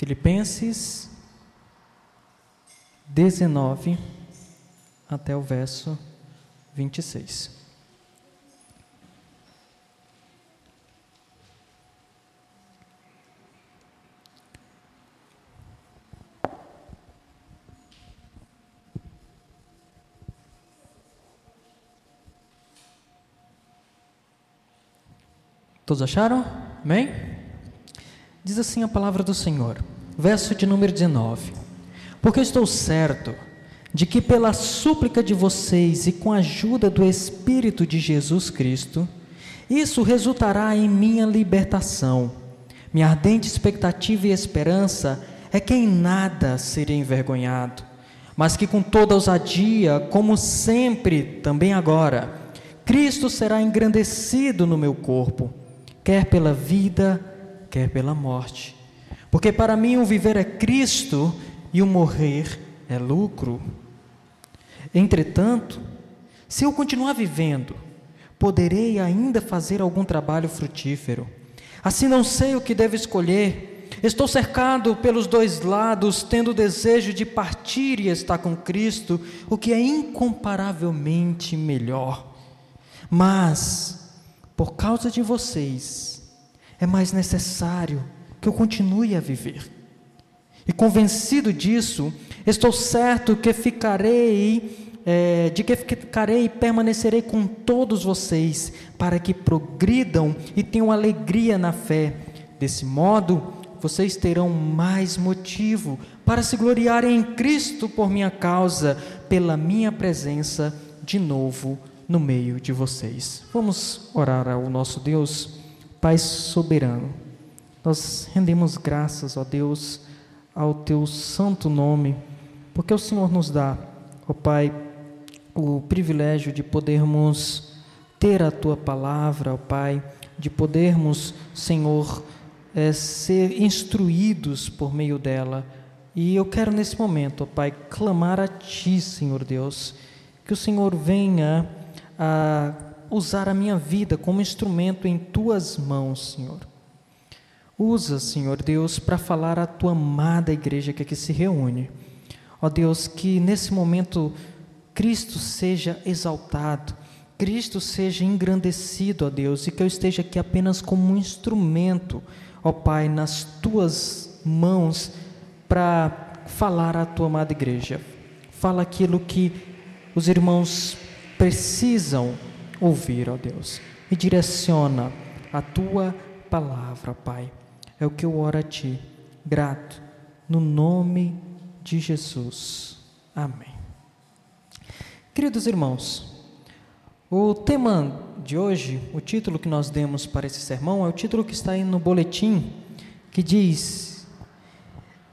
Filipenses 19 até o verso 26. Todos acharam? Amém? Diz assim a palavra do Senhor, verso de número 19: Porque estou certo de que, pela súplica de vocês e com a ajuda do Espírito de Jesus Cristo, isso resultará em minha libertação. Minha ardente expectativa e esperança é que em nada serei envergonhado, mas que com toda ousadia, como sempre, também agora, Cristo será engrandecido no meu corpo quer pela vida, quer pela morte. Porque para mim o viver é Cristo e o morrer é lucro. Entretanto, se eu continuar vivendo, poderei ainda fazer algum trabalho frutífero. Assim não sei o que devo escolher. Estou cercado pelos dois lados, tendo o desejo de partir e estar com Cristo, o que é incomparavelmente melhor. Mas por causa de vocês, é mais necessário que eu continue a viver. E convencido disso, estou certo que ficarei, é, de que ficarei e permanecerei com todos vocês, para que progridam e tenham alegria na fé. Desse modo, vocês terão mais motivo para se gloriarem em Cristo por minha causa, pela minha presença de novo no meio de vocês. Vamos orar ao nosso Deus, Pai soberano. Nós rendemos graças, ó Deus, ao teu santo nome, porque o Senhor nos dá, ó Pai, o privilégio de podermos ter a tua palavra, ó Pai, de podermos, Senhor, é, ser instruídos por meio dela. E eu quero nesse momento, ó Pai, clamar a Ti, Senhor Deus, que o Senhor venha a usar a minha vida como instrumento em tuas mãos, Senhor. Usa, Senhor Deus, para falar à tua amada igreja que aqui se reúne. Ó Deus, que nesse momento Cristo seja exaltado, Cristo seja engrandecido, ó Deus, e que eu esteja aqui apenas como um instrumento, ó Pai, nas tuas mãos para falar à tua amada igreja. Fala aquilo que os irmãos precisam ouvir, ó Deus. E direciona a tua palavra, Pai. É o que eu oro a Ti, grato, no nome de Jesus. Amém. Queridos irmãos, o tema de hoje, o título que nós demos para esse sermão, é o título que está aí no boletim, que diz: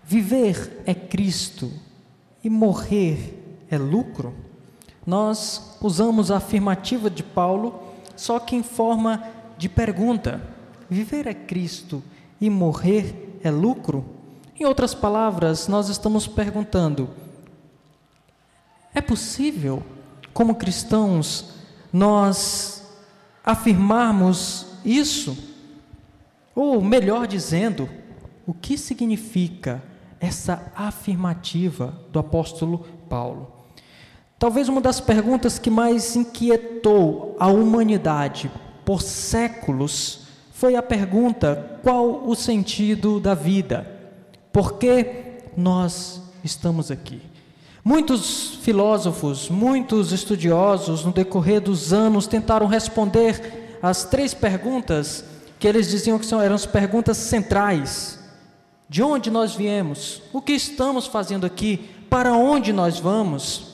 Viver é Cristo e morrer é lucro nós usamos a afirmativa de Paulo, só que em forma de pergunta: viver é Cristo e morrer é lucro? Em outras palavras, nós estamos perguntando: é possível, como cristãos, nós afirmarmos isso? Ou melhor dizendo, o que significa essa afirmativa do apóstolo Paulo? Talvez uma das perguntas que mais inquietou a humanidade por séculos foi a pergunta: qual o sentido da vida? Por que nós estamos aqui? Muitos filósofos, muitos estudiosos, no decorrer dos anos, tentaram responder as três perguntas que eles diziam que eram as perguntas centrais: de onde nós viemos? O que estamos fazendo aqui? Para onde nós vamos?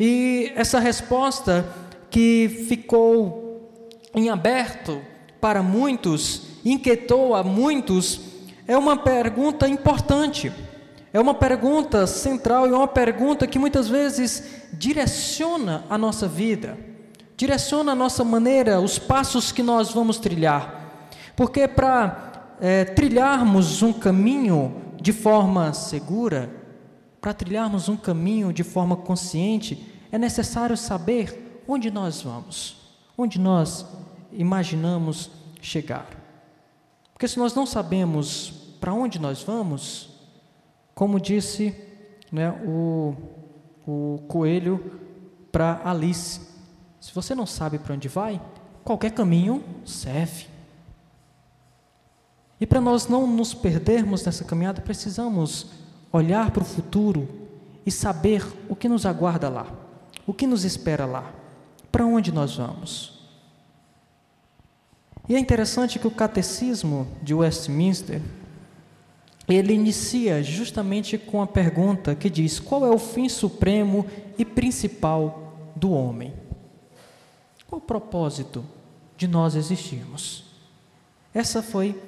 E essa resposta que ficou em aberto para muitos, inquietou a muitos, é uma pergunta importante. É uma pergunta central e uma pergunta que muitas vezes direciona a nossa vida, direciona a nossa maneira, os passos que nós vamos trilhar. Porque para é, trilharmos um caminho de forma segura, para trilharmos um caminho de forma consciente, é necessário saber onde nós vamos, onde nós imaginamos chegar. Porque se nós não sabemos para onde nós vamos, como disse né, o, o coelho para Alice: se você não sabe para onde vai, qualquer caminho serve. E para nós não nos perdermos nessa caminhada, precisamos olhar para o futuro e saber o que nos aguarda lá, o que nos espera lá, para onde nós vamos. E é interessante que o catecismo de Westminster ele inicia justamente com a pergunta que diz: qual é o fim supremo e principal do homem? Qual o propósito de nós existirmos? Essa foi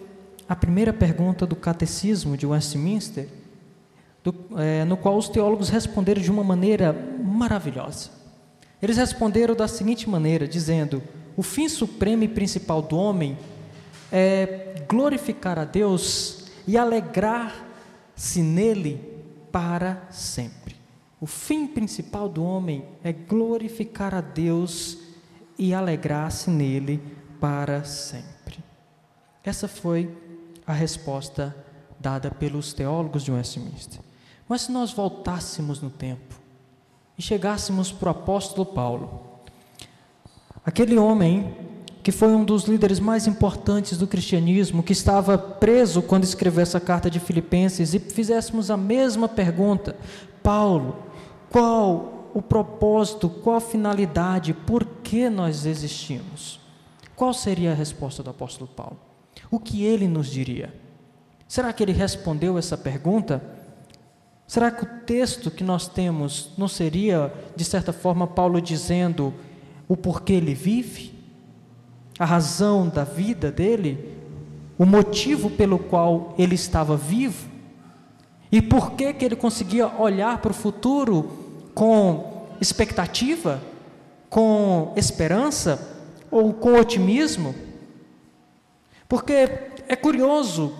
a primeira pergunta do Catecismo de Westminster, do, é, no qual os teólogos responderam de uma maneira maravilhosa. Eles responderam da seguinte maneira, dizendo: o fim supremo e principal do homem é glorificar a Deus e alegrar-se nele para sempre. O fim principal do homem é glorificar a Deus e alegrar-se nele para sempre. Essa foi a resposta dada pelos teólogos de Westminster. Mas se nós voltássemos no tempo e chegássemos para o apóstolo Paulo, aquele homem que foi um dos líderes mais importantes do cristianismo, que estava preso quando escreveu essa carta de Filipenses, e fizéssemos a mesma pergunta: Paulo, qual o propósito, qual a finalidade, por que nós existimos? Qual seria a resposta do apóstolo Paulo? o que ele nos diria? Será que ele respondeu essa pergunta? Será que o texto que nós temos não seria, de certa forma, Paulo dizendo o porquê ele vive? A razão da vida dele? O motivo pelo qual ele estava vivo? E por que, que ele conseguia olhar para o futuro com expectativa, com esperança ou com otimismo? Porque é curioso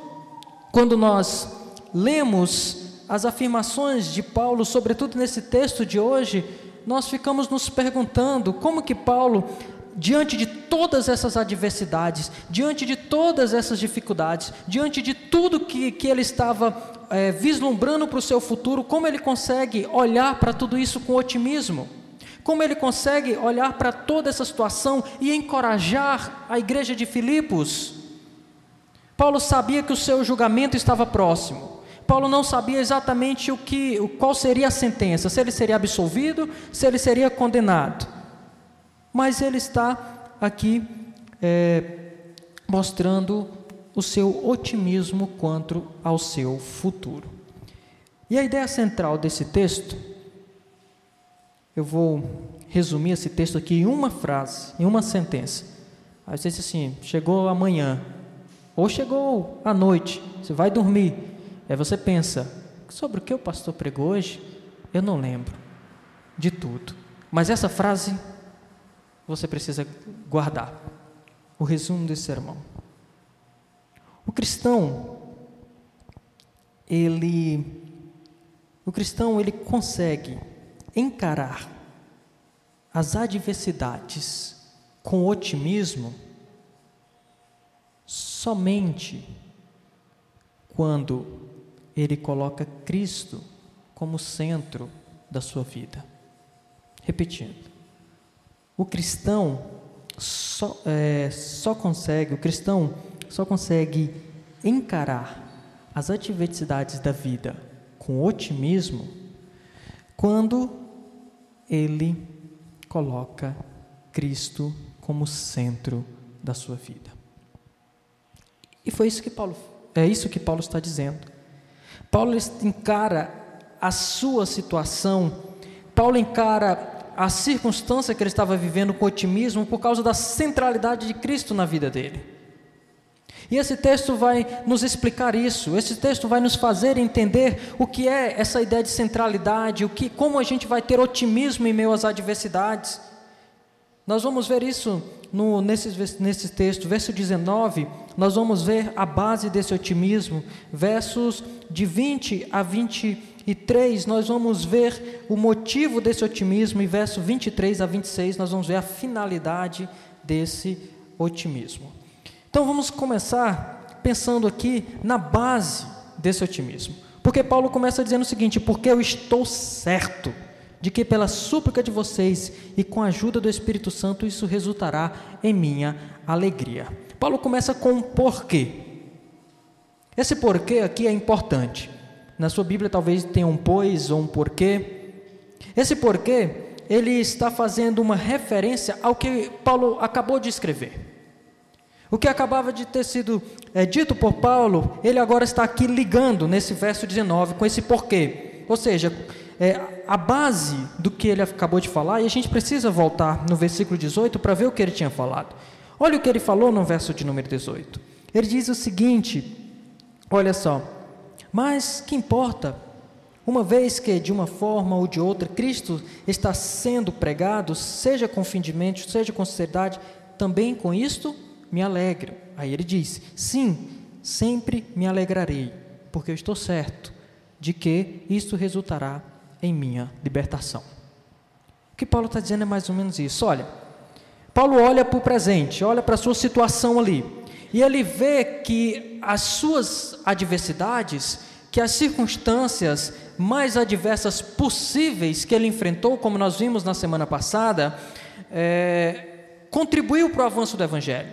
quando nós lemos as afirmações de Paulo, sobretudo nesse texto de hoje, nós ficamos nos perguntando como que Paulo, diante de todas essas adversidades, diante de todas essas dificuldades, diante de tudo que, que ele estava é, vislumbrando para o seu futuro, como ele consegue olhar para tudo isso com otimismo? Como ele consegue olhar para toda essa situação e encorajar a igreja de Filipos? Paulo sabia que o seu julgamento estava próximo. Paulo não sabia exatamente o que, qual seria a sentença, se ele seria absolvido, se ele seria condenado. Mas ele está aqui é, mostrando o seu otimismo quanto ao seu futuro. E a ideia central desse texto, eu vou resumir esse texto aqui em uma frase, em uma sentença. Às vezes assim, chegou amanhã, ou chegou à noite, você vai dormir, aí você pensa, sobre o que o pastor pregou hoje? Eu não lembro de tudo. Mas essa frase você precisa guardar. O resumo desse sermão. O cristão, ele o cristão ele consegue encarar as adversidades com otimismo somente quando ele coloca Cristo como centro da sua vida. Repetindo, o cristão só, é, só consegue, o cristão só consegue encarar as adversidades da vida com otimismo quando ele coloca Cristo como centro da sua vida. E foi isso que Paulo, é isso que Paulo está dizendo. Paulo encara a sua situação, Paulo encara a circunstância que ele estava vivendo com otimismo por causa da centralidade de Cristo na vida dele. E esse texto vai nos explicar isso. Esse texto vai nos fazer entender o que é essa ideia de centralidade, o que, como a gente vai ter otimismo em meio às adversidades. Nós vamos ver isso no, nesse, nesse texto, verso 19, nós vamos ver a base desse otimismo. Versos de 20 a 23, nós vamos ver o motivo desse otimismo, e verso 23 a 26, nós vamos ver a finalidade desse otimismo. Então vamos começar pensando aqui na base desse otimismo. Porque Paulo começa dizendo o seguinte: porque eu estou certo de que pela súplica de vocês e com a ajuda do Espírito Santo isso resultará em minha alegria. Paulo começa com um porquê. Esse porquê aqui é importante. Na sua Bíblia talvez tenha um pois ou um porquê. Esse porquê, ele está fazendo uma referência ao que Paulo acabou de escrever. O que acabava de ter sido é, dito por Paulo, ele agora está aqui ligando nesse verso 19 com esse porquê. Ou seja, é, a base do que ele acabou de falar, e a gente precisa voltar no versículo 18 para ver o que ele tinha falado. Olha o que ele falou no verso de número 18. Ele diz o seguinte: olha só, mas que importa? Uma vez que de uma forma ou de outra Cristo está sendo pregado, seja com fingimento, seja com sinceridade, também com isto me alegro. Aí ele diz: Sim, sempre me alegrarei, porque eu estou certo de que isso resultará em minha libertação. O que Paulo está dizendo é mais ou menos isso. Olha, Paulo olha para o presente, olha para a sua situação ali, e ele vê que as suas adversidades, que as circunstâncias mais adversas possíveis que ele enfrentou, como nós vimos na semana passada, é, contribuiu para o avanço do Evangelho.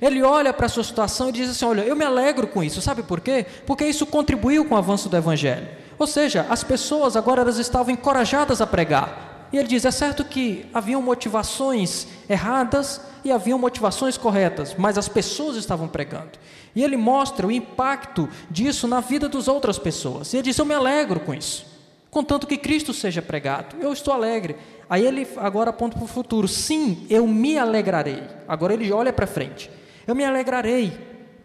Ele olha para a sua situação e diz assim: Olha, eu me alegro com isso, sabe por quê? Porque isso contribuiu com o avanço do Evangelho. Ou seja, as pessoas agora elas estavam encorajadas a pregar. E ele diz: é certo que haviam motivações erradas e haviam motivações corretas, mas as pessoas estavam pregando. E ele mostra o impacto disso na vida das outras pessoas. E ele diz: Eu me alegro com isso, contanto que Cristo seja pregado. Eu estou alegre. Aí ele agora aponta para o futuro: Sim, eu me alegrarei. Agora ele olha para frente. Eu me alegrarei.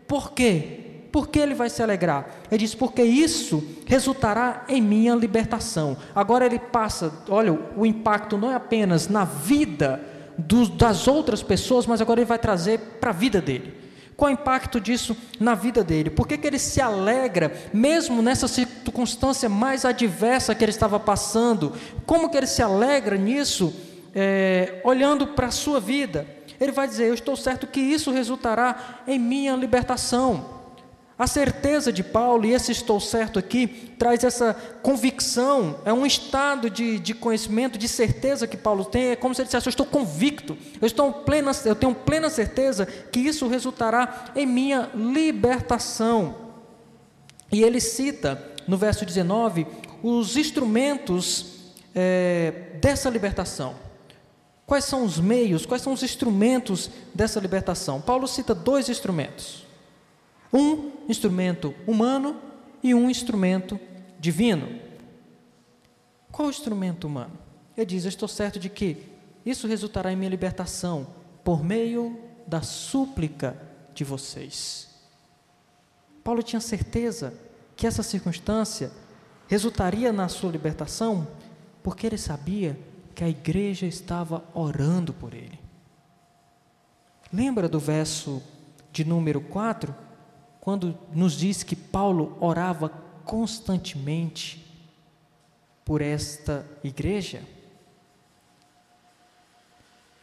Por quê? Por que ele vai se alegrar? Ele diz: porque isso resultará em minha libertação. Agora ele passa, olha, o impacto não é apenas na vida das outras pessoas, mas agora ele vai trazer para a vida dele. Qual o impacto disso na vida dele? Por que, que ele se alegra, mesmo nessa circunstância mais adversa que ele estava passando? Como que ele se alegra nisso, é, olhando para a sua vida? Ele vai dizer: Eu estou certo que isso resultará em minha libertação. A certeza de Paulo, e esse estou certo aqui, traz essa convicção, é um estado de, de conhecimento, de certeza que Paulo tem, é como se ele dissesse: Eu estou convicto, eu, estou plena, eu tenho plena certeza que isso resultará em minha libertação. E ele cita no verso 19 os instrumentos é, dessa libertação. Quais são os meios, quais são os instrumentos dessa libertação? Paulo cita dois instrumentos: um instrumento humano e um instrumento divino. Qual o instrumento humano? Ele diz: estou certo de que isso resultará em minha libertação por meio da súplica de vocês. Paulo tinha certeza que essa circunstância resultaria na sua libertação, porque ele sabia que a igreja estava orando por ele. Lembra do verso de número 4, quando nos diz que Paulo orava constantemente por esta igreja?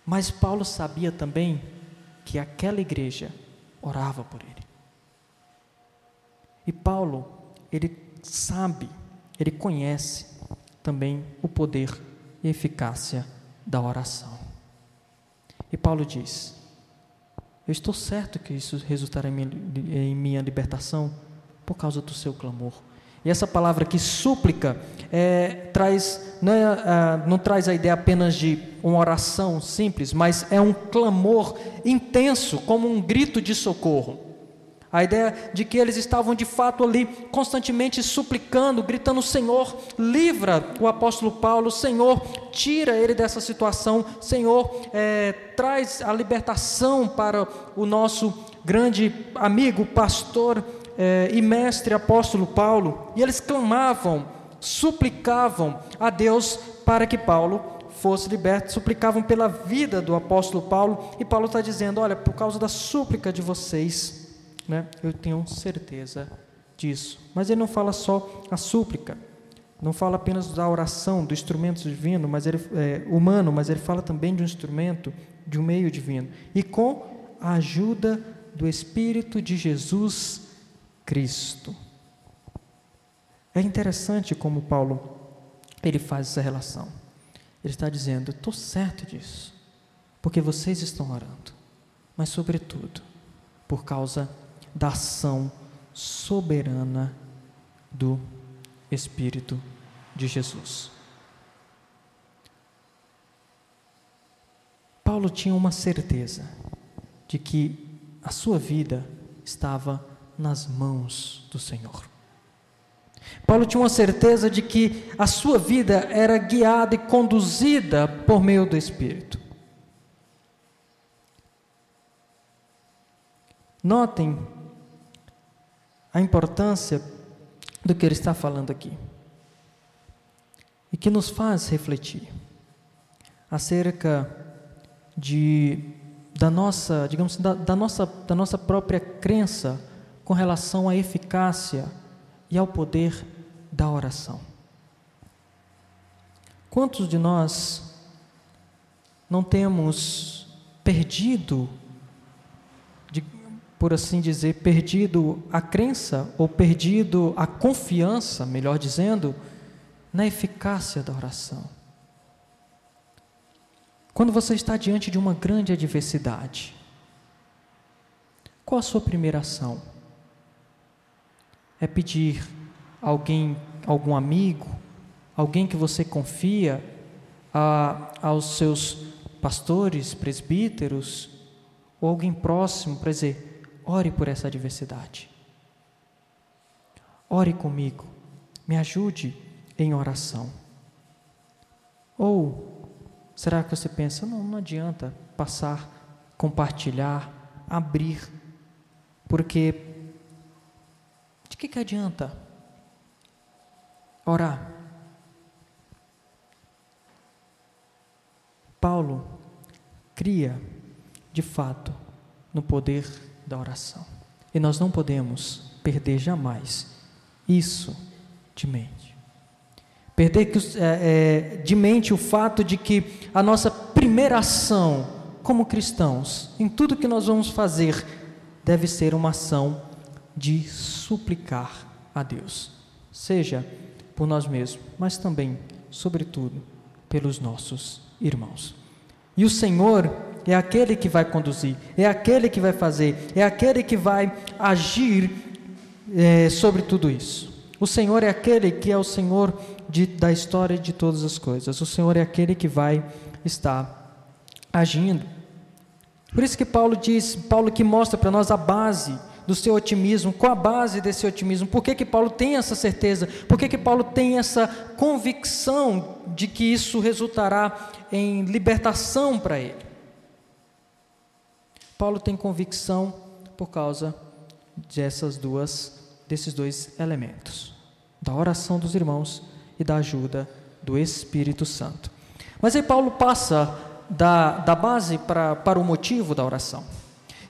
Mas Paulo sabia também que aquela igreja orava por ele. E Paulo, ele sabe, ele conhece também o poder e eficácia da oração. E Paulo diz: Eu estou certo que isso resultará em minha, em minha libertação por causa do seu clamor. E essa palavra que súplica é, traz, não, é, ah, não traz a ideia apenas de uma oração simples, mas é um clamor intenso, como um grito de socorro. A ideia de que eles estavam de fato ali constantemente suplicando, gritando: Senhor, livra o apóstolo Paulo, Senhor, tira ele dessa situação, Senhor, é, traz a libertação para o nosso grande amigo, pastor é, e mestre apóstolo Paulo. E eles clamavam, suplicavam a Deus para que Paulo fosse liberto, suplicavam pela vida do apóstolo Paulo. E Paulo está dizendo: Olha, por causa da súplica de vocês né? Eu tenho certeza disso. Mas ele não fala só a súplica, não fala apenas da oração, do instrumento divino, mas ele, é, humano, mas ele fala também de um instrumento, de um meio divino. E com a ajuda do Espírito de Jesus Cristo. É interessante como Paulo ele faz essa relação. Ele está dizendo: estou certo disso, porque vocês estão orando, mas, sobretudo, por causa da ação soberana do Espírito de Jesus. Paulo tinha uma certeza de que a sua vida estava nas mãos do Senhor. Paulo tinha uma certeza de que a sua vida era guiada e conduzida por meio do Espírito. Notem a importância do que ele está falando aqui e que nos faz refletir acerca de da nossa, digamos da, da, nossa, da nossa própria crença com relação à eficácia e ao poder da oração. Quantos de nós não temos perdido, por assim dizer, perdido a crença ou perdido a confiança, melhor dizendo, na eficácia da oração? Quando você está diante de uma grande adversidade, qual a sua primeira ação? É pedir alguém, algum amigo, alguém que você confia, a, aos seus pastores, presbíteros, ou alguém próximo para dizer: ore por essa adversidade. Ore comigo, me ajude em oração. Ou Será que você pensa, não, não adianta passar, compartilhar, abrir, porque de que, que adianta orar? Paulo cria, de fato, no poder da oração. E nós não podemos perder jamais isso de mente. Perder é, é, de mente o fato de que a nossa primeira ação como cristãos, em tudo que nós vamos fazer, deve ser uma ação de suplicar a Deus, seja por nós mesmos, mas também, sobretudo, pelos nossos irmãos. E o Senhor é aquele que vai conduzir, é aquele que vai fazer, é aquele que vai agir é, sobre tudo isso. O Senhor é aquele que é o Senhor de, da história de todas as coisas. O Senhor é aquele que vai estar agindo. Por isso que Paulo diz, Paulo que mostra para nós a base do seu otimismo, qual a base desse otimismo, por que, que Paulo tem essa certeza, por que, que Paulo tem essa convicção de que isso resultará em libertação para ele. Paulo tem convicção por causa dessas duas, desses dois elementos, da oração dos irmãos e da ajuda do Espírito Santo. Mas aí Paulo passa da, da base para, para o motivo da oração.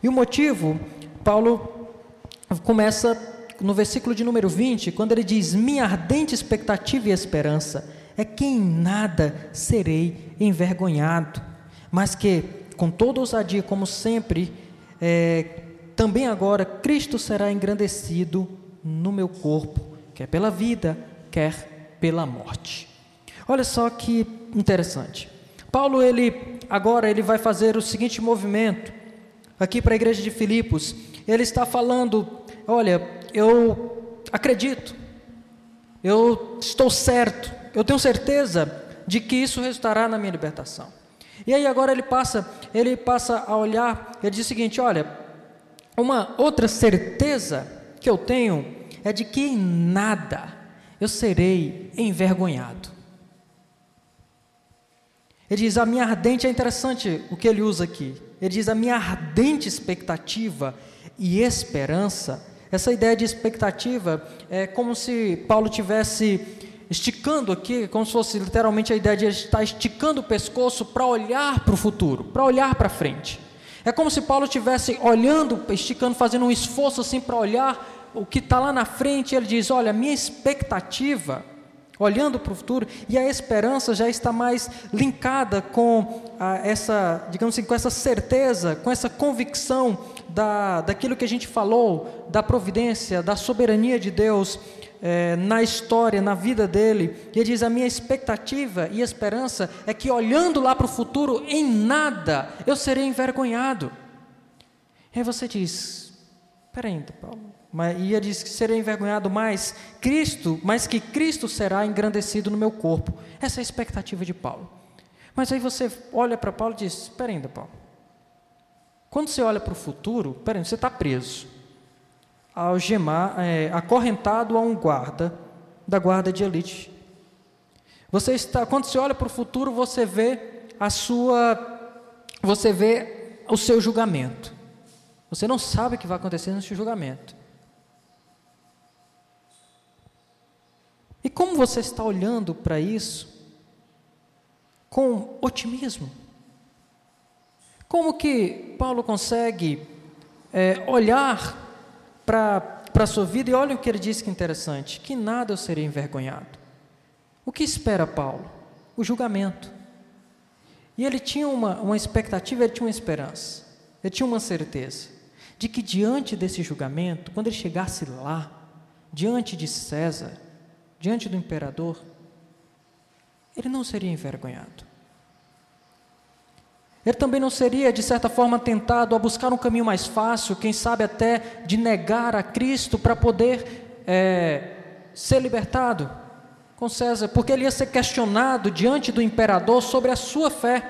E o motivo, Paulo começa no versículo de número 20, quando ele diz: Minha ardente expectativa e esperança é que em nada serei envergonhado, mas que, com toda ousadia, como sempre, é, também agora Cristo será engrandecido no meu corpo, quer pela vida, quer pela morte. Olha só que interessante. Paulo ele agora ele vai fazer o seguinte movimento aqui para a igreja de Filipos. Ele está falando, olha, eu acredito. Eu estou certo. Eu tenho certeza de que isso resultará na minha libertação. E aí agora ele passa, ele passa a olhar, ele diz o seguinte, olha, uma outra certeza que eu tenho é de que em nada eu serei envergonhado. Ele diz: a minha ardente, é interessante o que ele usa aqui. Ele diz: a minha ardente expectativa e esperança. Essa ideia de expectativa é como se Paulo tivesse esticando aqui, como se fosse literalmente a ideia de estar esticando o pescoço para olhar para o futuro, para olhar para frente. É como se Paulo estivesse olhando, esticando, fazendo um esforço assim para olhar o que está lá na frente, ele diz: Olha, minha expectativa, olhando para o futuro, e a esperança já está mais linkada com a, essa, digamos assim, com essa certeza, com essa convicção da, daquilo que a gente falou, da providência, da soberania de Deus é, na história, na vida dele. E ele diz: A minha expectativa e esperança é que olhando lá para o futuro, em nada eu serei envergonhado. E aí você diz: Peraí, Paulo, e ele diz que serei envergonhado mais Cristo, mas que Cristo será engrandecido no meu corpo. Essa é a expectativa de Paulo. Mas aí você olha para Paulo e diz: Espera ainda, Paulo. Quando você olha para o futuro, peraí, você está preso, algemar, é, acorrentado a um guarda da guarda de elite. Você está, quando você olha para o futuro, você vê a sua, você vê o seu julgamento. Você não sabe o que vai acontecer nesse julgamento. E como você está olhando para isso? Com otimismo. Como que Paulo consegue é, olhar para a sua vida e olha o que ele diz que é interessante: que nada eu serei envergonhado. O que espera Paulo? O julgamento. E ele tinha uma, uma expectativa, ele tinha uma esperança, ele tinha uma certeza de que diante desse julgamento, quando ele chegasse lá, diante de César, diante do imperador, ele não seria envergonhado. Ele também não seria, de certa forma, tentado a buscar um caminho mais fácil, quem sabe até de negar a Cristo para poder é, ser libertado com César, porque ele ia ser questionado diante do imperador sobre a sua fé.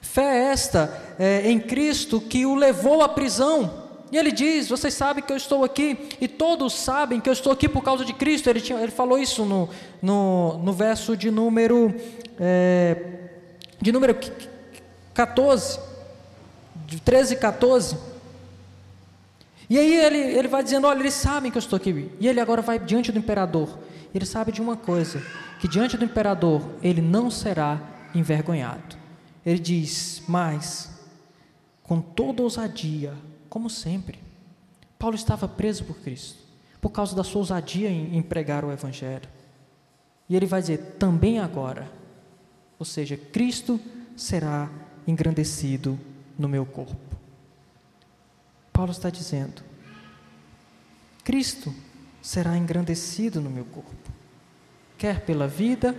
Fé esta é, em Cristo que o levou à prisão. E ele diz: Vocês sabem que eu estou aqui, e todos sabem que eu estou aqui por causa de Cristo. Ele, tinha, ele falou isso no, no, no verso de número, é, de número 14, de 13 e 14. E aí ele, ele vai dizendo: Olha, eles sabem que eu estou aqui. E ele agora vai diante do imperador. Ele sabe de uma coisa: que diante do imperador ele não será envergonhado. Ele diz: Mas, com toda ousadia, como sempre. Paulo estava preso por Cristo, por causa da sua ousadia em, em pregar o Evangelho. E ele vai dizer: também agora, ou seja, Cristo será engrandecido no meu corpo. Paulo está dizendo: Cristo será engrandecido no meu corpo, quer pela vida,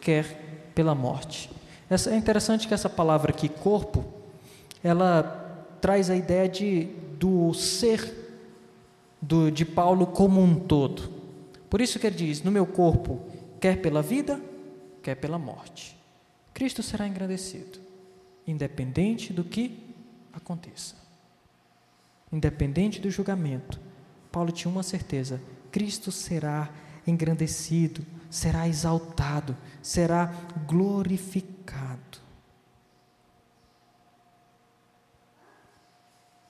quer pela morte. Essa, é interessante que essa palavra aqui, corpo, ela traz a ideia de, do ser do, de Paulo como um todo. Por isso que ele diz: No meu corpo, quer pela vida, quer pela morte. Cristo será engrandecido, independente do que aconteça. Independente do julgamento, Paulo tinha uma certeza: Cristo será engrandecido, será exaltado, será glorificado.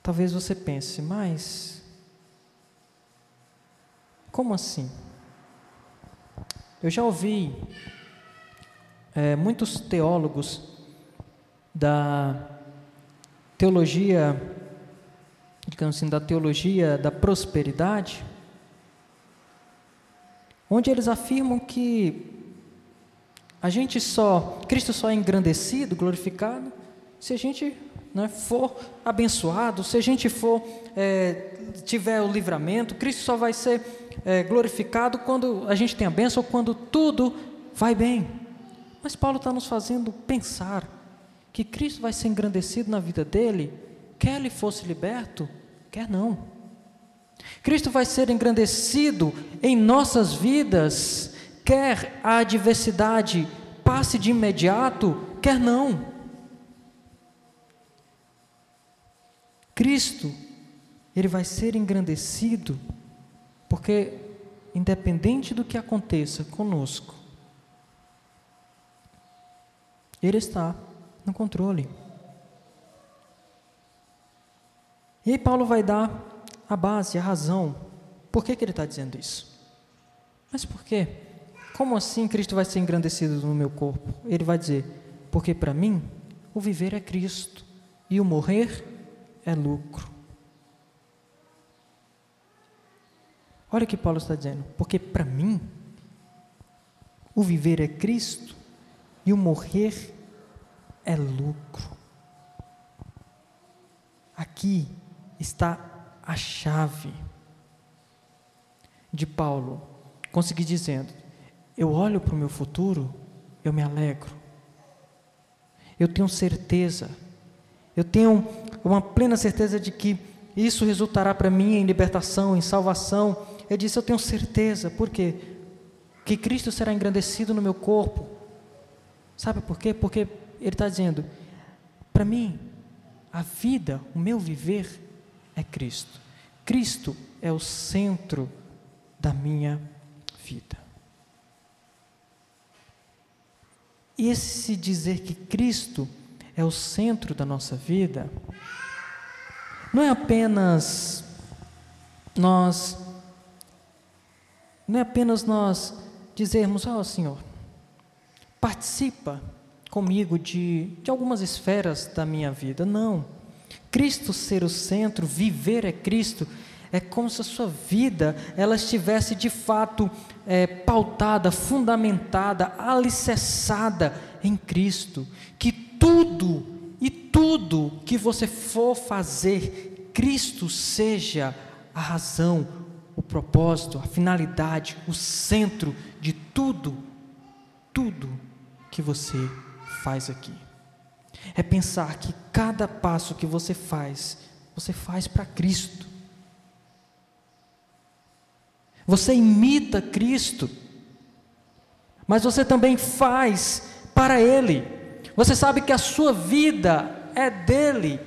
Talvez você pense, mas como assim? Eu já ouvi é, muitos teólogos da teologia, digamos assim, da teologia da prosperidade, onde eles afirmam que a gente só, Cristo só é engrandecido, glorificado, se a gente né, for abençoado, se a gente for é, tiver o livramento, Cristo só vai ser é, glorificado quando a gente tem a bênção, quando tudo vai bem. Mas Paulo está nos fazendo pensar que Cristo vai ser engrandecido na vida dele, quer ele fosse liberto, quer não. Cristo vai ser engrandecido em nossas vidas, quer a adversidade passe de imediato, quer não. Cristo, ele vai ser engrandecido, porque independente do que aconteça conosco, ele está no controle. E aí Paulo vai dar a base, a razão, por que, que ele está dizendo isso? Mas por quê? Como assim Cristo vai ser engrandecido no meu corpo? Ele vai dizer, porque para mim o viver é Cristo e o morrer é lucro. Olha o que Paulo está dizendo, porque para mim, O viver é Cristo e o morrer é lucro. Aqui está a chave de Paulo, conseguir dizendo: eu olho para o meu futuro, eu me alegro. Eu tenho certeza, eu tenho uma plena certeza de que isso resultará para mim em libertação, em salvação. Eu disse: Eu tenho certeza, por quê? Que Cristo será engrandecido no meu corpo. Sabe por quê? Porque Ele está dizendo: para mim, a vida, o meu viver é Cristo. Cristo é o centro da minha vida. E esse dizer que Cristo é o centro da nossa vida, não é apenas nós, não é apenas nós dizermos, ó oh, Senhor, participa comigo de, de algumas esferas da minha vida. Não. Cristo ser o centro, viver é Cristo, é como se a sua vida ela estivesse de fato é, pautada, fundamentada, alicerçada em Cristo. Que tudo e tudo que você for fazer, Cristo seja a razão, o propósito, a finalidade, o centro de tudo, tudo que você faz aqui. É pensar que cada passo que você faz, você faz para Cristo. Você imita Cristo, mas você também faz para Ele. Você sabe que a sua vida é dele,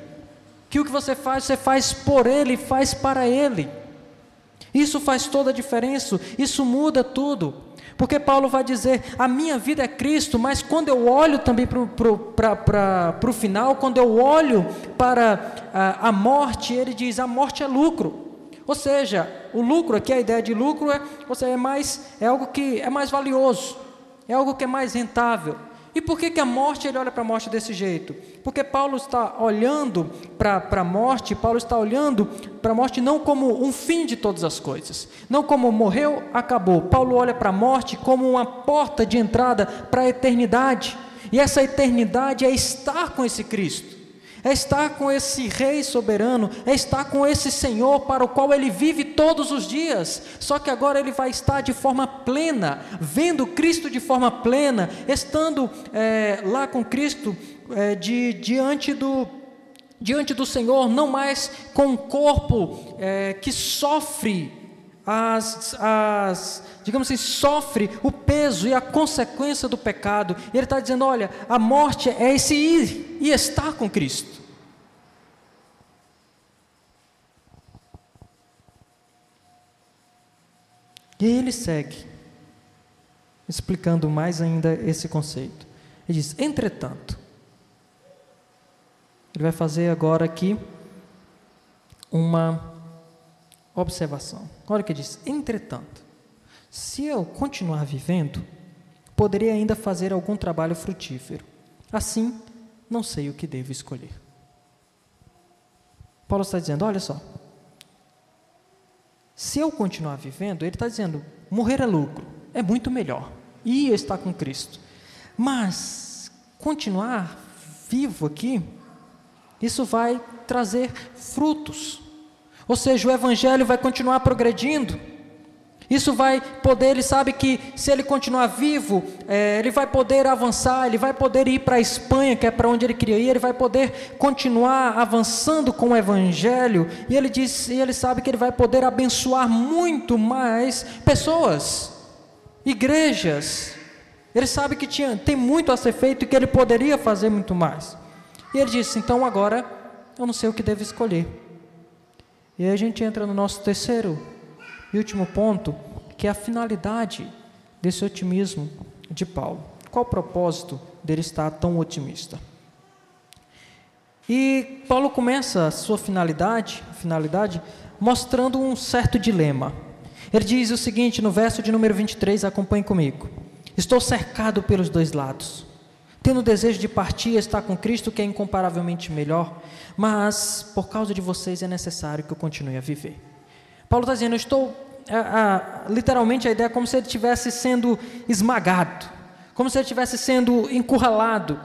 que o que você faz, você faz por Ele, faz para Ele. Isso faz toda a diferença, isso muda tudo. Porque Paulo vai dizer: a minha vida é Cristo, mas quando eu olho também para o final, quando eu olho para a, a morte, ele diz: a morte é lucro. Ou seja, o lucro aqui, a ideia de lucro é, ou seja, é, mais, é algo que é mais valioso, é algo que é mais rentável. E por que, que a morte, ele olha para a morte desse jeito? Porque Paulo está olhando para a morte, Paulo está olhando para a morte não como um fim de todas as coisas, não como morreu, acabou. Paulo olha para a morte como uma porta de entrada para a eternidade. E essa eternidade é estar com esse Cristo é estar com esse Rei soberano, é estar com esse Senhor para o qual ele vive todos os dias. Só que agora ele vai estar de forma plena, vendo Cristo de forma plena, estando é, lá com Cristo é, de, diante do diante do Senhor, não mais com um corpo é, que sofre as, as, digamos assim, sofre o peso e a consequência do pecado. E ele está dizendo: olha, a morte é esse ir e estar com Cristo. E aí ele segue, explicando mais ainda esse conceito. Ele diz: entretanto, ele vai fazer agora aqui uma observação. Olha o que diz: entretanto, se eu continuar vivendo, poderei ainda fazer algum trabalho frutífero. Assim, não sei o que devo escolher. Paulo está dizendo: olha só, se eu continuar vivendo, ele está dizendo: morrer é lucro, é muito melhor. E estar com Cristo. Mas continuar vivo aqui, isso vai trazer frutos. Ou seja, o Evangelho vai continuar progredindo. Isso vai poder, ele sabe que se ele continuar vivo, é, ele vai poder avançar, ele vai poder ir para a Espanha, que é para onde ele queria ir, ele vai poder continuar avançando com o Evangelho, e ele diz, e ele sabe que ele vai poder abençoar muito mais pessoas, igrejas. Ele sabe que tinha, tem muito a ser feito e que ele poderia fazer muito mais. E ele disse: então agora eu não sei o que devo escolher. E aí a gente entra no nosso terceiro e último ponto, que é a finalidade desse otimismo de Paulo. Qual o propósito dele estar tão otimista? E Paulo começa a sua finalidade, finalidade mostrando um certo dilema. Ele diz o seguinte no verso de número 23, acompanhe comigo. Estou cercado pelos dois lados. Tendo o desejo de partir e estar com Cristo, que é incomparavelmente melhor, mas por causa de vocês é necessário que eu continue a viver. Paulo está dizendo: eu estou a, a, literalmente a ideia é como se ele estivesse sendo esmagado, como se ele estivesse sendo encurralado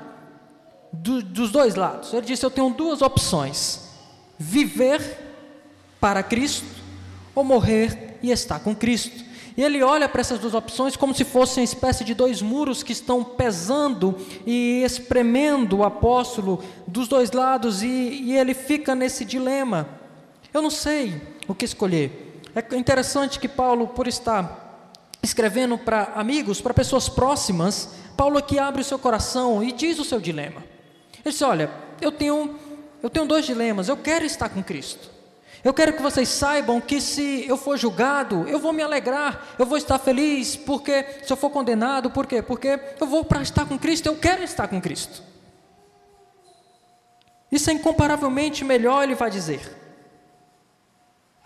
do, dos dois lados. Ele disse: Eu tenho duas opções: viver para Cristo ou morrer e estar com Cristo. E ele olha para essas duas opções como se fossem uma espécie de dois muros que estão pesando e espremendo o apóstolo dos dois lados, e, e ele fica nesse dilema. Eu não sei o que escolher. É interessante que Paulo, por estar escrevendo para amigos, para pessoas próximas, Paulo aqui abre o seu coração e diz o seu dilema. Ele diz: Olha, eu tenho, eu tenho dois dilemas. Eu quero estar com Cristo. Eu quero que vocês saibam que se eu for julgado, eu vou me alegrar, eu vou estar feliz, porque se eu for condenado, por quê? Porque eu vou para estar com Cristo, eu quero estar com Cristo. Isso é incomparavelmente melhor, ele vai dizer.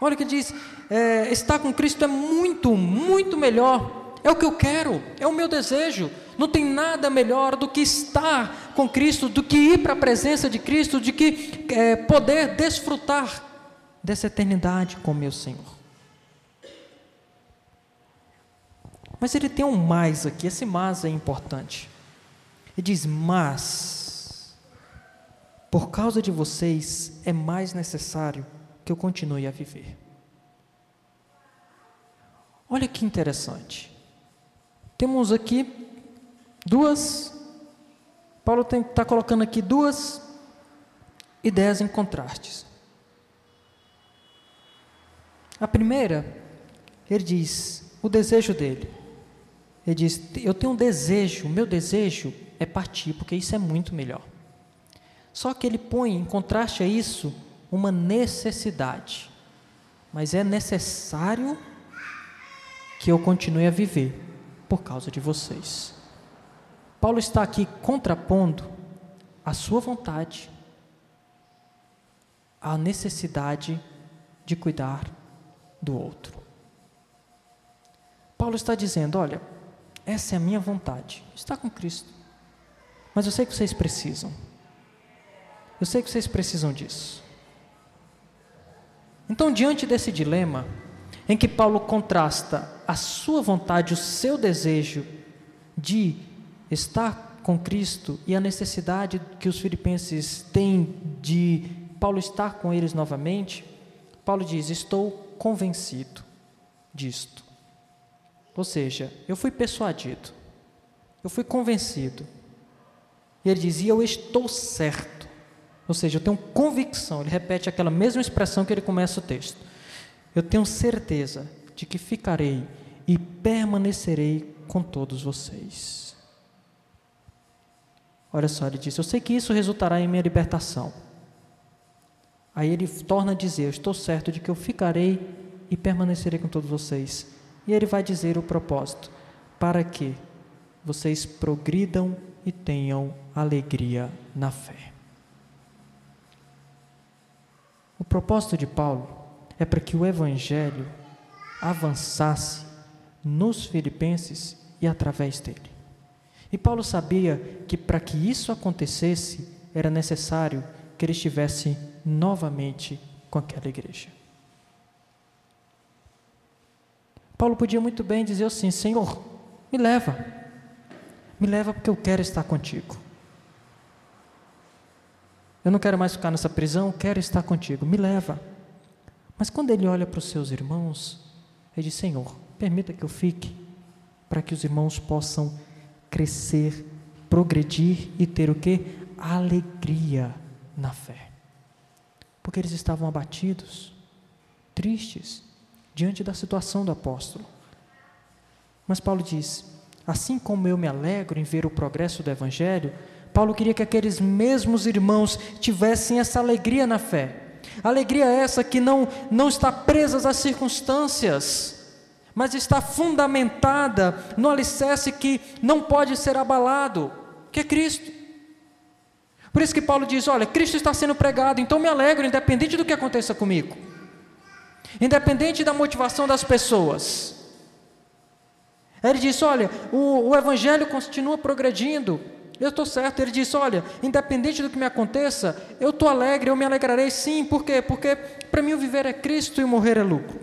Olha o que diz: é, estar com Cristo é muito, muito melhor, é o que eu quero, é o meu desejo. Não tem nada melhor do que estar com Cristo, do que ir para a presença de Cristo, de que é, poder desfrutar dessa eternidade com meu Senhor. Mas ele tem um mais aqui, esse mais é importante. Ele diz: Mas, por causa de vocês, é mais necessário que eu continue a viver. Olha que interessante. Temos aqui duas. Paulo está colocando aqui duas ideias em contrastes. A primeira, ele diz o desejo dele. Ele diz: Eu tenho um desejo, o meu desejo é partir, porque isso é muito melhor. Só que ele põe em contraste a isso uma necessidade. Mas é necessário que eu continue a viver por causa de vocês. Paulo está aqui contrapondo a sua vontade à necessidade de cuidar do outro. Paulo está dizendo: olha, essa é a minha vontade, está com Cristo. Mas eu sei que vocês precisam. Eu sei que vocês precisam disso. Então, diante desse dilema, em que Paulo contrasta a sua vontade, o seu desejo de estar com Cristo e a necessidade que os filipenses têm de Paulo estar com eles novamente, Paulo diz: Estou convencido disto. Ou seja, eu fui persuadido, eu fui convencido. E ele dizia: Eu estou certo. Ou seja, eu tenho convicção. Ele repete aquela mesma expressão que ele começa o texto. Eu tenho certeza de que ficarei e permanecerei com todos vocês. Olha só, ele diz: Eu sei que isso resultará em minha libertação. Aí ele torna a dizer: Eu estou certo de que eu ficarei e permanecerei com todos vocês. E ele vai dizer o propósito: para que vocês progridam e tenham alegria na fé. O propósito de Paulo é para que o Evangelho avançasse nos Filipenses e através dele. E Paulo sabia que para que isso acontecesse era necessário que ele estivesse novamente com aquela igreja. Paulo podia muito bem dizer assim: Senhor, me leva, me leva porque eu quero estar contigo. Eu não quero mais ficar nessa prisão, quero estar contigo, me leva. Mas quando ele olha para os seus irmãos, ele diz: Senhor, permita que eu fique, para que os irmãos possam crescer, progredir e ter o que? Alegria na fé. Porque eles estavam abatidos, tristes, diante da situação do apóstolo. Mas Paulo diz: assim como eu me alegro em ver o progresso do Evangelho, Paulo queria que aqueles mesmos irmãos tivessem essa alegria na fé. Alegria essa que não, não está presa às circunstâncias, mas está fundamentada no alicerce que não pode ser abalado, que é Cristo. Por isso que Paulo diz: Olha, Cristo está sendo pregado, então me alegro, independente do que aconteça comigo independente da motivação das pessoas. Ele disse: Olha, o, o Evangelho continua progredindo. Eu estou certo. Ele disse: Olha, independente do que me aconteça, eu estou alegre, eu me alegrarei sim. Por quê? Porque para mim o viver é Cristo e o morrer é lucro.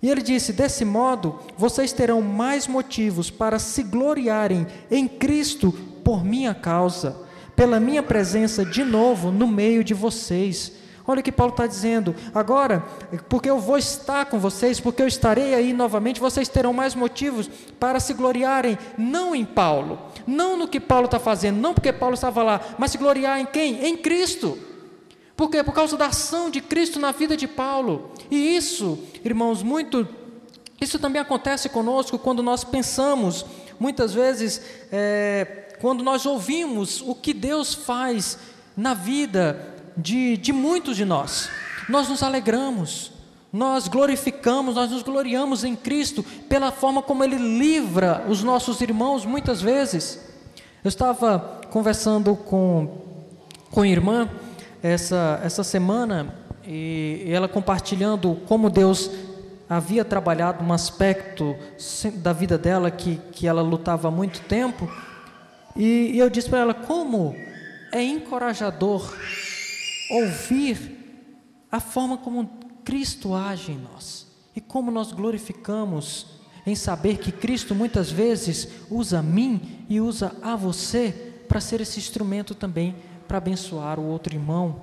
E ele disse: Desse modo, vocês terão mais motivos para se gloriarem em Cristo por minha causa, pela minha presença de novo no meio de vocês. Olha o que Paulo está dizendo. Agora, porque eu vou estar com vocês, porque eu estarei aí novamente, vocês terão mais motivos para se gloriarem, não em Paulo, não no que Paulo está fazendo, não porque Paulo estava lá, mas se gloriar em quem? Em Cristo. Por quê? Por causa da ação de Cristo na vida de Paulo. E isso, irmãos, muito. Isso também acontece conosco quando nós pensamos, muitas vezes, é, quando nós ouvimos o que Deus faz na vida de, de muitos de nós. Nós nos alegramos, nós glorificamos, nós nos gloriamos em Cristo pela forma como Ele livra os nossos irmãos muitas vezes. Eu estava conversando com, com a irmã essa, essa semana e ela compartilhando como Deus havia trabalhado um aspecto da vida dela que, que ela lutava há muito tempo. E, e eu disse para ela como é encorajador ouvir a forma como Cristo age em nós e como nós glorificamos em saber que Cristo muitas vezes usa a mim e usa a você para ser esse instrumento também para abençoar o outro irmão.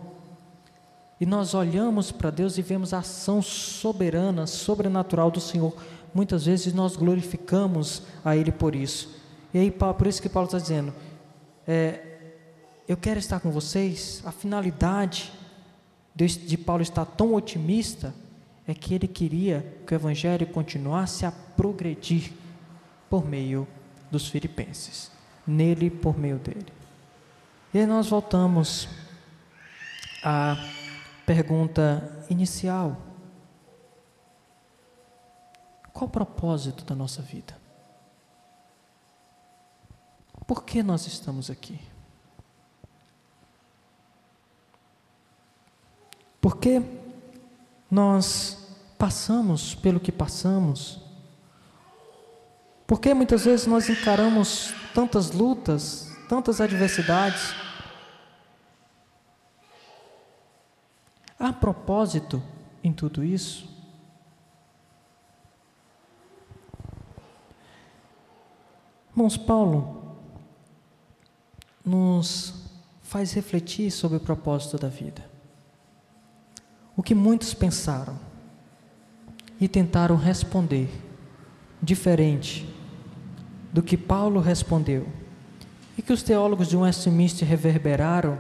E nós olhamos para Deus e vemos a ação soberana, sobrenatural do Senhor. Muitas vezes nós glorificamos a Ele por isso. E aí, por isso que Paulo está dizendo: é, eu quero estar com vocês. A finalidade de Paulo estar tão otimista é que ele queria que o Evangelho continuasse a progredir por meio dos filipenses, nele por meio dele. E aí nós voltamos à pergunta inicial: qual o propósito da nossa vida? Por que nós estamos aqui? Porque nós passamos pelo que passamos? Porque muitas vezes nós encaramos tantas lutas, tantas adversidades? Há propósito em tudo isso? Irmãos, Paulo nos faz refletir sobre o propósito da vida o que muitos pensaram e tentaram responder diferente do que Paulo respondeu. E que os teólogos de Westminster reverberaram,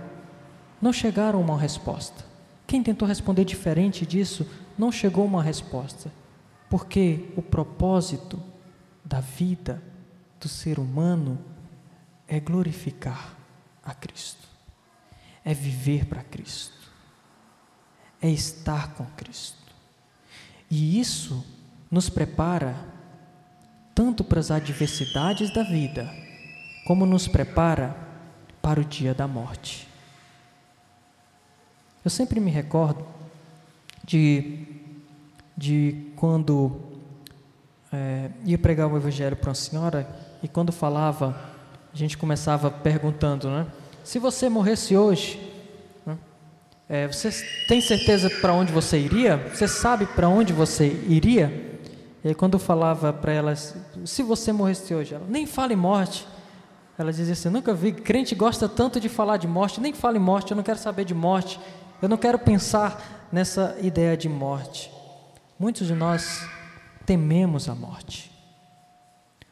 não chegaram a uma resposta. Quem tentou responder diferente disso não chegou a uma resposta, porque o propósito da vida do ser humano é glorificar a Cristo, é viver para Cristo é estar com Cristo. E isso nos prepara tanto para as adversidades da vida, como nos prepara para o dia da morte. Eu sempre me recordo de, de quando é, ia pregar o Evangelho para uma senhora e quando falava, a gente começava perguntando, né? Se você morresse hoje, é, você tem certeza para onde você iria? Você sabe para onde você iria? E quando eu falava para ela, se você morresse hoje, ela nem fala em morte. Ela dizia assim: nunca vi, crente gosta tanto de falar de morte, nem fala em morte, eu não quero saber de morte, eu não quero pensar nessa ideia de morte. Muitos de nós tememos a morte.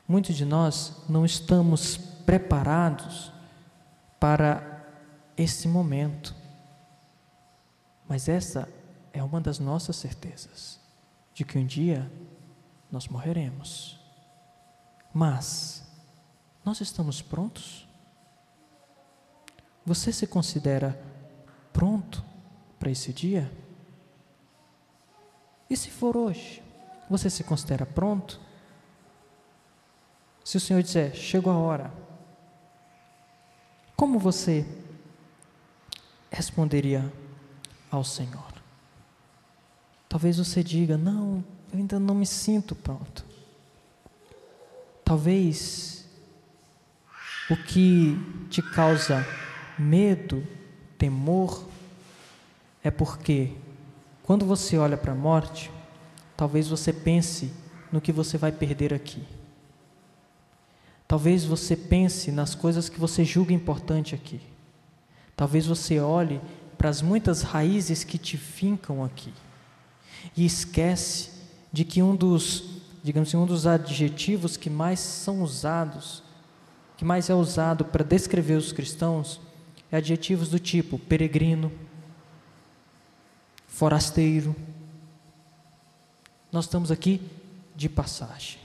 Muitos de nós não estamos preparados para esse momento. Mas essa é uma das nossas certezas, de que um dia nós morreremos. Mas nós estamos prontos? Você se considera pronto para esse dia? E se for hoje, você se considera pronto? Se o Senhor disser, chegou a hora, como você responderia ao Senhor. Talvez você diga: Não, eu ainda não me sinto pronto. Talvez o que te causa medo, temor, é porque quando você olha para a morte, talvez você pense no que você vai perder aqui. Talvez você pense nas coisas que você julga importante aqui. Talvez você olhe para as muitas raízes que te fincam aqui e esquece de que um dos, digamos assim, um dos adjetivos que mais são usados, que mais é usado para descrever os cristãos, é adjetivos do tipo peregrino, forasteiro. Nós estamos aqui de passagem.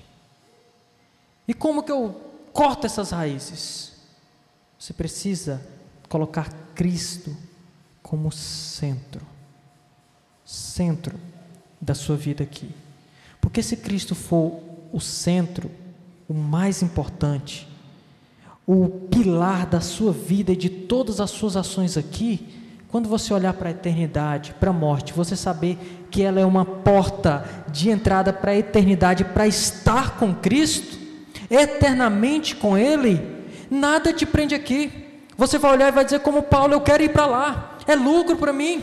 E como que eu corto essas raízes? Você precisa colocar Cristo como centro, centro da sua vida aqui. Porque se Cristo for o centro, o mais importante, o pilar da sua vida e de todas as suas ações aqui, quando você olhar para a eternidade, para a morte, você saber que ela é uma porta de entrada para a eternidade, para estar com Cristo, eternamente com Ele, nada te prende aqui. Você vai olhar e vai dizer, como Paulo, eu quero ir para lá, é lucro para mim.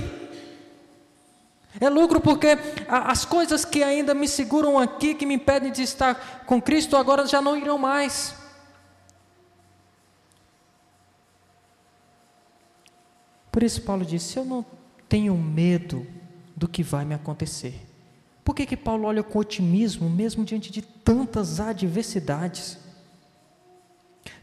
É lucro porque as coisas que ainda me seguram aqui, que me impedem de estar com Cristo, agora já não irão mais. Por isso, Paulo disse: Eu não tenho medo do que vai me acontecer. Por que, que Paulo olha com otimismo, mesmo diante de tantas adversidades?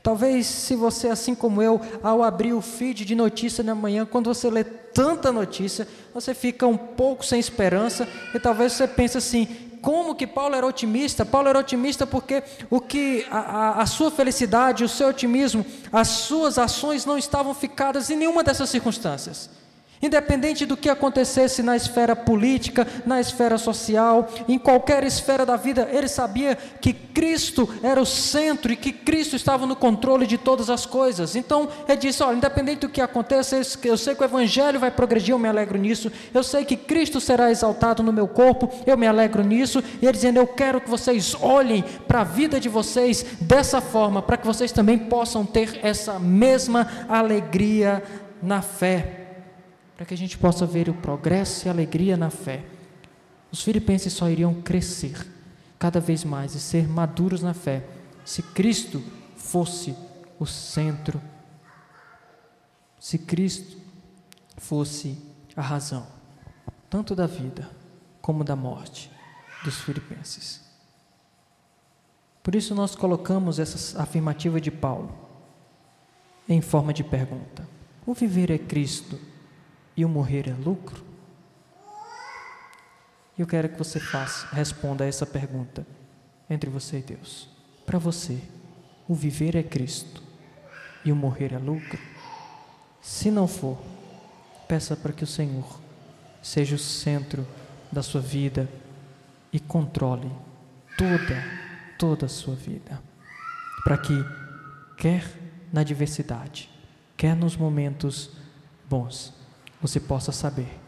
Talvez, se você, assim como eu, ao abrir o feed de notícia na manhã, quando você lê tanta notícia, você fica um pouco sem esperança e talvez você pense assim: como que Paulo era otimista? Paulo era otimista porque o que a, a, a, sua felicidade, o seu otimismo, as suas ações não estavam ficadas em nenhuma dessas circunstâncias. Independente do que acontecesse na esfera política, na esfera social, em qualquer esfera da vida, ele sabia que Cristo era o centro e que Cristo estava no controle de todas as coisas. Então, ele disse: Olha, independente do que aconteça, eu sei que o Evangelho vai progredir, eu me alegro nisso. Eu sei que Cristo será exaltado no meu corpo, eu me alegro nisso. E ele dizendo: Eu quero que vocês olhem para a vida de vocês dessa forma, para que vocês também possam ter essa mesma alegria na fé para que a gente possa ver o progresso e a alegria na fé. Os filipenses só iriam crescer cada vez mais e ser maduros na fé se Cristo fosse o centro, se Cristo fosse a razão, tanto da vida como da morte dos filipenses. Por isso nós colocamos essa afirmativa de Paulo em forma de pergunta: O viver é Cristo e o morrer é lucro? Eu quero que você faça, responda a essa pergunta entre você e Deus. Para você, o viver é Cristo e o morrer é lucro? Se não for, peça para que o Senhor seja o centro da sua vida e controle toda, toda a sua vida. Para que, quer na adversidade, quer nos momentos bons, você possa saber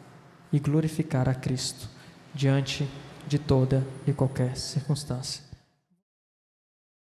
e glorificar a Cristo diante de toda e qualquer circunstância.